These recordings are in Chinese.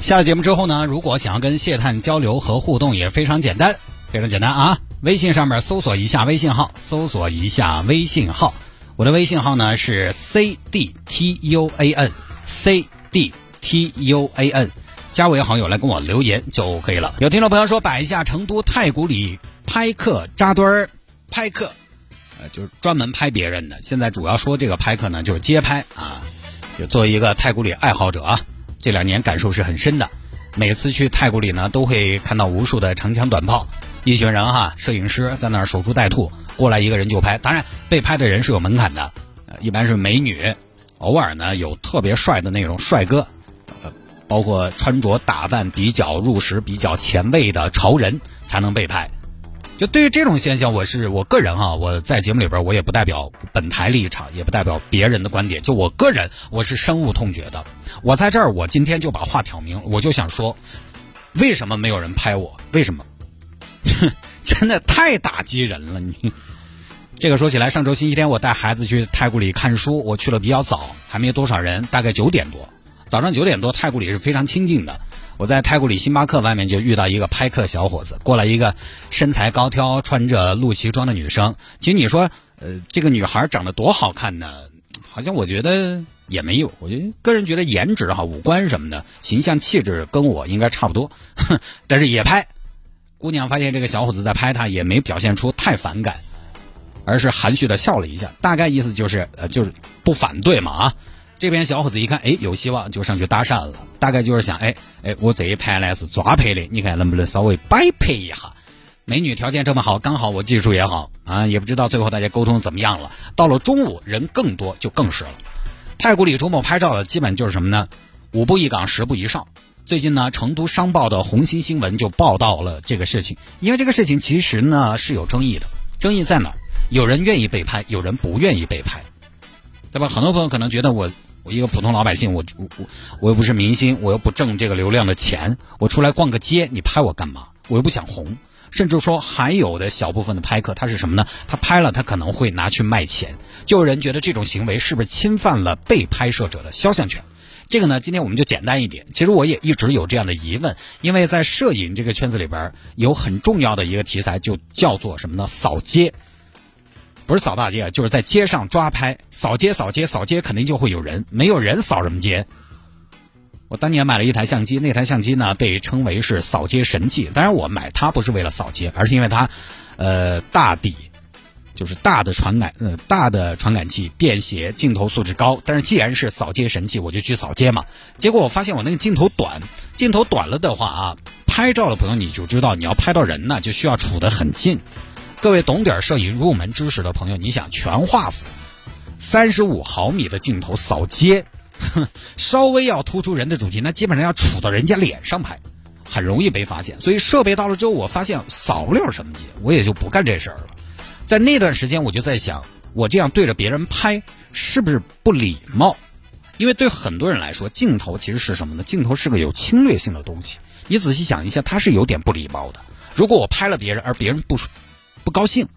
下了节目之后呢，如果想要跟谢探交流和互动，也非常简单，非常简单啊！微信上面搜索一下微信号，搜索一下微信号，我的微信号呢是 c d t u a n c d t u a n，加为好友来跟我留言就可以了。有听众朋友说摆一下成都太古里拍客扎堆儿拍客，呃，就是专门拍别人的。现在主要说这个拍客呢，就是街拍啊，就作为一个太古里爱好者啊。这两年感受是很深的，每次去太古里呢，都会看到无数的长枪短炮，一群人哈，摄影师在那儿守株待兔，过来一个人就拍。当然，被拍的人是有门槛的，一般是美女，偶尔呢有特别帅的那种帅哥，呃，包括穿着打扮比较入时、比较前卫的潮人才能被拍。就对于这种现象，我是我个人哈，我在节目里边我也不代表本台立场，也不代表别人的观点。就我个人，我是深恶痛绝的。我在这儿，我今天就把话挑明，我就想说，为什么没有人拍我？为什么？真的太打击人了！你这个说起来，上周星期天我带孩子去太古里看书，我去了比较早，还没多少人，大概九点多。早上九点多，太古里是非常清静的。我在太古里星巴克外面就遇到一个拍客小伙子，过来一个身材高挑、穿着露脐装的女生。其实你说，呃，这个女孩长得多好看呢？好像我觉得也没有。我觉得个人觉得颜值哈、五官什么的，形象气质跟我应该差不多。但是也拍，姑娘发现这个小伙子在拍她，也没表现出太反感，而是含蓄的笑了一下，大概意思就是呃，就是不反对嘛啊。这边小伙子一看，哎，有希望，就上去搭讪了。大概就是想，哎哎，我这一拍呢是抓拍的，你看能不能稍微摆拍一下？美女条件这么好，刚好我技术也好啊，也不知道最后大家沟通怎么样了。到了中午，人更多，就更是了。太古里周末拍照的基本就是什么呢？五步一岗，十步一哨。最近呢，成都商报的红星新闻就报道了这个事情，因为这个事情其实呢是有争议的。争议在哪儿？有人愿意被拍，有人不愿意被拍，对吧？很多朋友可能觉得我。我一个普通老百姓，我我我又不是明星，我又不挣这个流量的钱，我出来逛个街，你拍我干嘛？我又不想红。甚至说还有的小部分的拍客，他是什么呢？他拍了，他可能会拿去卖钱。就有人觉得这种行为是不是侵犯了被拍摄者的肖像权？这个呢，今天我们就简单一点。其实我也一直有这样的疑问，因为在摄影这个圈子里边，有很重要的一个题材，就叫做什么呢？扫街。不是扫大街，就是在街上抓拍，扫街扫街扫街，肯定就会有人，没有人扫什么街。我当年买了一台相机，那台相机呢被称为是扫街神器。当然，我买它不是为了扫街，而是因为它，呃，大底，就是大的传感，呃，大的传感器，便携，镜头素质高。但是既然是扫街神器，我就去扫街嘛。结果我发现我那个镜头短，镜头短了的话啊，拍照的朋友你就知道，你要拍到人呢，就需要处得很近。各位懂点摄影入门知识的朋友，你想全画幅，三十五毫米的镜头扫街，稍微要突出人的主题，那基本上要杵到人家脸上拍，很容易被发现。所以设备到了之后，我发现扫不了什么街，我也就不干这事儿了。在那段时间，我就在想，我这样对着别人拍是不是不礼貌？因为对很多人来说，镜头其实是什么呢？镜头是个有侵略性的东西。你仔细想一下，它是有点不礼貌的。如果我拍了别人，而别人不。高兴，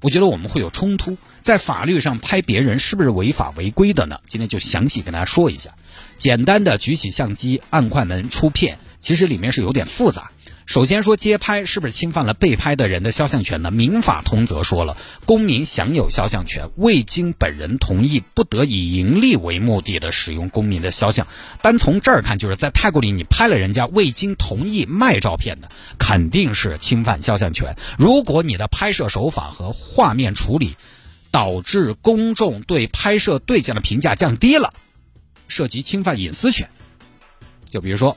我觉得我们会有冲突。在法律上拍别人是不是违法违规的呢？今天就详细跟大家说一下。简单的举起相机按快门出片，其实里面是有点复杂。首先说街拍是不是侵犯了被拍的人的肖像权呢？民法通则说了，公民享有肖像权，未经本人同意，不得以盈利为目的的使用公民的肖像。单从这儿看，就是在泰国里你拍了人家未经同意卖照片的，肯定是侵犯肖像权。如果你的拍摄手法和画面处理导致公众对拍摄对象的评价降低了，涉及侵犯隐私权。就比如说，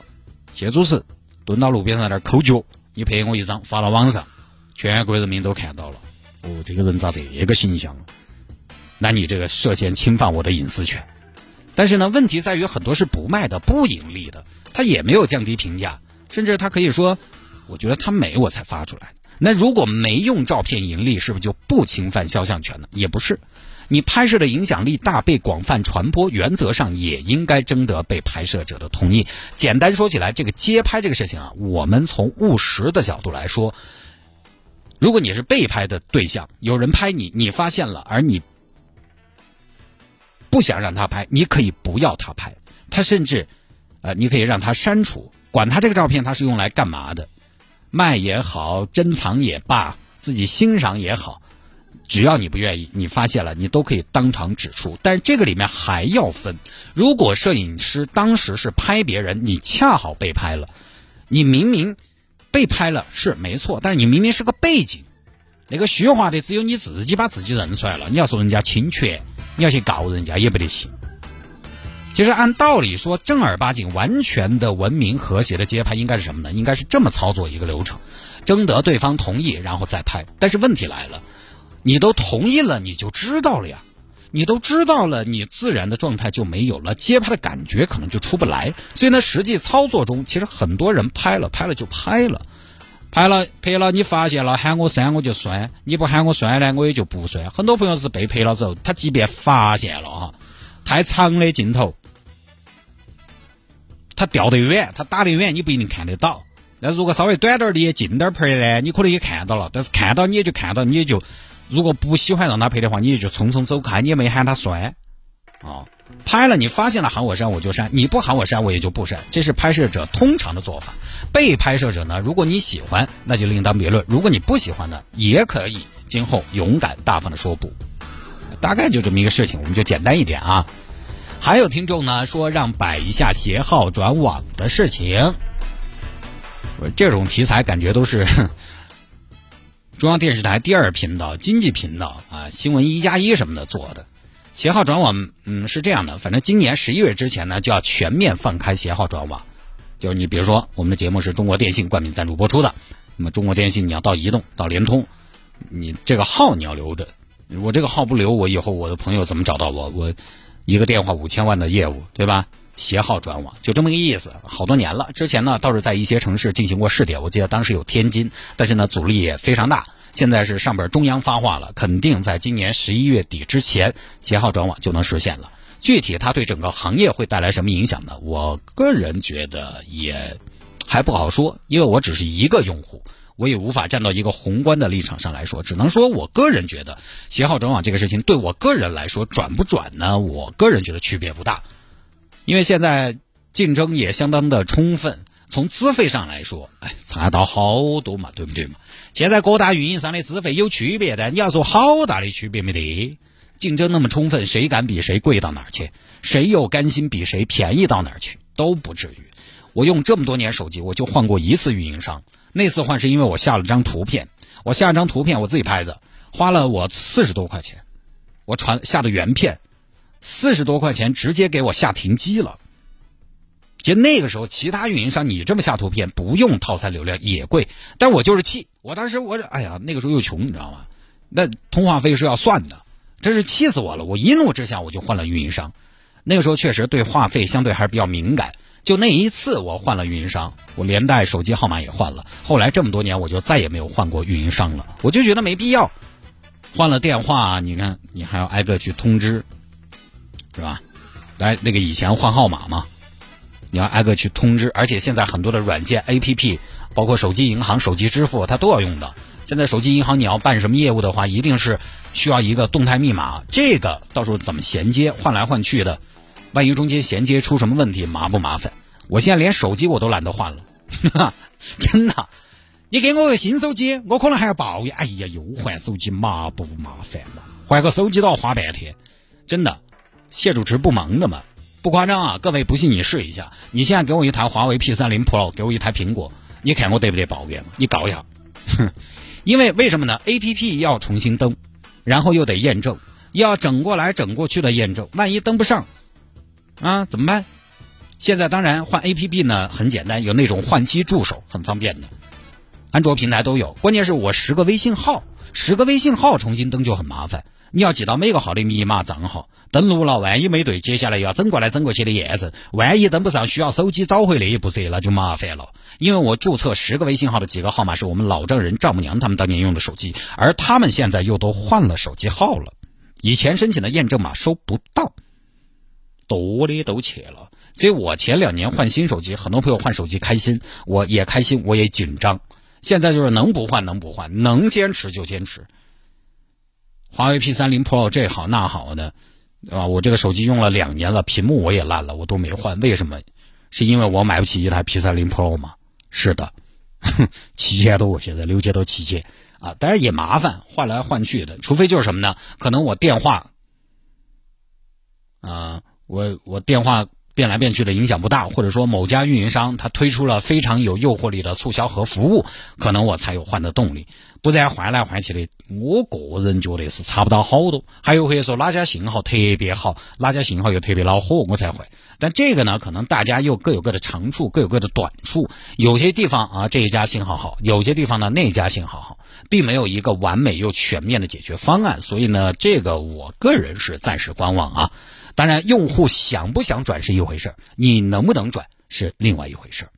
谢主持。蹲到路边上那儿抠脚，你拍我一张发到网上，全国人民都看到了。哦，这个人咋这个形象？那你这个涉嫌侵犯我的隐私权。但是呢，问题在于很多是不卖的、不盈利的，他也没有降低评价。甚至他可以说，我觉得他美，我才发出来。那如果没用照片盈利，是不是就不侵犯肖像权呢？也不是，你拍摄的影响力大，被广泛传播，原则上也应该征得被拍摄者的同意。简单说起来，这个街拍这个事情啊，我们从务实的角度来说，如果你是被拍的对象，有人拍你，你发现了，而你不想让他拍，你可以不要他拍，他甚至，呃，你可以让他删除，管他这个照片他是用来干嘛的。卖也好，珍藏也罢，自己欣赏也好，只要你不愿意，你发现了，你都可以当场指出。但是这个里面还要分，如果摄影师当时是拍别人，你恰好被拍了，你明明被拍了是没错，但是你明明是个背景，那个虚化的只有你自己把自己认出来了，你要说人家侵权，你要去告人家也不得行。其实按道理说，正儿八经、完全的文明和谐的街拍应该是什么呢？应该是这么操作一个流程：征得对方同意，然后再拍。但是问题来了，你都同意了，你就知道了呀。你都知道了，你自然的状态就没有了，接拍的感觉可能就出不来。所以呢，实际操作中，其实很多人拍了，拍了就拍了，拍了拍了，你发现了，喊我删我就删，你不喊我删呢，我也就不删。很多朋友是被拍了之后，他即便发现了哈，太长的镜头。他掉得远，他打得远，你不一定看得到。那如果稍微短点的、近点拍呢，你可能也看到了。但是看到你也就看到，你也就如果不喜欢让他拍的话，你也就匆匆走开，你也没喊他删。啊，拍了你发现了喊我删我就删，你不喊我删我也就不删。这是拍摄者通常的做法。被拍摄者呢，如果你喜欢，那就另当别论；如果你不喜欢呢，也可以今后勇敢大方的说不。大概就这么一个事情，我们就简单一点啊。还有听众呢说让摆一下携号转网的事情，这种题材感觉都是哼中央电视台第二频道经济频道啊新闻一加一什么的做的。携号转网，嗯是这样的，反正今年十一月之前呢就要全面放开携号转网，就是你比如说我们的节目是中国电信冠名赞助播出的，那么中国电信你要到移动到联通，你这个号你要留着，我这个号不留，我以后我的朋友怎么找到我？我。一个电话五千万的业务，对吧？携号转网就这么个意思，好多年了。之前呢倒是在一些城市进行过试点，我记得当时有天津，但是呢阻力也非常大。现在是上边中央发话了，肯定在今年十一月底之前，携号转网就能实现了。具体它对整个行业会带来什么影响呢？我个人觉得也还不好说，因为我只是一个用户。我也无法站到一个宏观的立场上来说，只能说我个人觉得，携号转网这个事情对我个人来说转不转呢？我个人觉得区别不大，因为现在竞争也相当的充分。从资费上来说，哎，差到好多嘛，对不对嘛？现在各大运营商的资费有区别的，你要说好大的区别没得？竞争那么充分，谁敢比谁贵到哪儿去？谁又甘心比谁便宜到哪儿去？都不至于。我用这么多年手机，我就换过一次运营商。那次换是因为我下了张图片，我下了张图片我自己拍的，花了我四十多块钱，我传下的原片，四十多块钱直接给我下停机了。其实那个时候其他运营商你这么下图片不用套餐流量也贵，但我就是气，我当时我哎呀那个时候又穷你知道吗？那通话费是要算的，真是气死我了！我一怒之下我就换了运营商。那个时候确实对话费相对还是比较敏感。就那一次，我换了运营商，我连带手机号码也换了。后来这么多年，我就再也没有换过运营商了。我就觉得没必要，换了电话，你看你还要挨个去通知，是吧？来，那个以前换号码嘛，你要挨个去通知。而且现在很多的软件 APP，包括手机银行、手机支付，它都要用的。现在手机银行你要办什么业务的话，一定是需要一个动态密码。这个到时候怎么衔接，换来换去的。万一中间衔接出什么问题，麻不麻烦？我现在连手机我都懒得换了，真的。你给我个新手机，我可能还要抱怨。哎呀，又换手机，麻不麻烦嘛？换个手机都要花半天，真的。谢主持不忙的嘛，不夸张啊！各位不信你试一下，你现在给我一台华为 P 三零 Pro，给我一台苹果，你看我得不得抱怨嘛？你搞一下，哼。因为为什么呢？A P P 要重新登，然后又得验证，要整过来整过去的验证，万一登不上。啊，怎么办？现在当然换 A P P 呢，很简单，有那种换机助手，很方便的，安卓平台都有。关键是我十个微信号，十个微信号重新登就很麻烦。你要记到每个号的密码账号，登录了，万一没对，接下来要整过来整过去的验证，万一登不上，需要手机找回那一步噻，那就麻烦了。因为我注册十个微信号的几个号码是我们老丈人、丈母娘他们当年用的手机，而他们现在又都换了手机号了，以前申请的验证码收不到，多的都去了。所以我前两年换新手机，很多朋友换手机开心，我也开心，我也紧张。现在就是能不换能不换，能坚持就坚持。华为 P 三零 Pro 这好那好的，对吧？我这个手机用了两年了，屏幕我也烂了，我都没换。为什么？是因为我买不起一台 P 三零 Pro 吗？是的，七千多，现在六千多七千啊！当然也麻烦，换来换去的。除非就是什么呢？可能我电话，啊，我我电话。变来变去的影响不大，或者说某家运营商他推出了非常有诱惑力的促销和服务，可能我才有换的动力。不然换来换去的，我个人觉得是差不到好多。还有或者说哪家信号特别好，哪家信号又特别恼火，我才会。但这个呢，可能大家又各有各的长处，各有各的短处。有些地方啊，这一家信号好；有些地方呢，那家信号好，并没有一个完美又全面的解决方案。所以呢，这个我个人是暂时观望啊。当然，用户想不想转是一回事你能不能转是另外一回事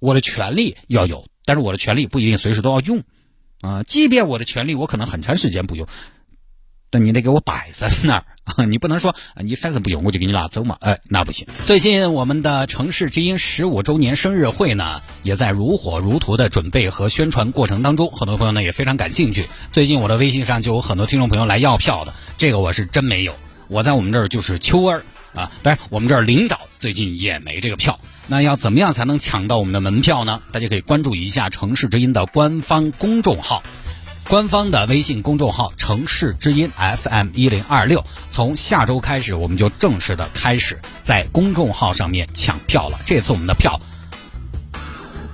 我的权利要有，但是我的权利不一定随时都要用啊。即便我的权利我可能很长时间不用，但你得给我摆在那儿啊。你不能说你反正不用我就给你拿走嘛，哎，那不行。最近我们的城市之音十五周年生日会呢，也在如火如荼的准备和宣传过程当中，很多朋友呢也非常感兴趣。最近我的微信上就有很多听众朋友来要票的，这个我是真没有。我在我们这儿就是秋儿啊，当然我们这儿领导最近也没这个票。那要怎么样才能抢到我们的门票呢？大家可以关注一下城市之音的官方公众号，官方的微信公众号“城市之音 FM 一零二六”。从下周开始，我们就正式的开始在公众号上面抢票了。这次我们的票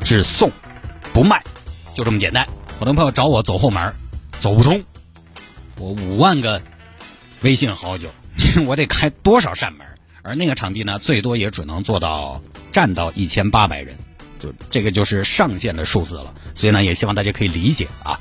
只送不卖，就这么简单。很多朋友找我走后门，走不通。我五万个微信好友。我得开多少扇门？而那个场地呢，最多也只能做到站到一千八百人，就这个就是上限的数字了。所以呢，也希望大家可以理解啊。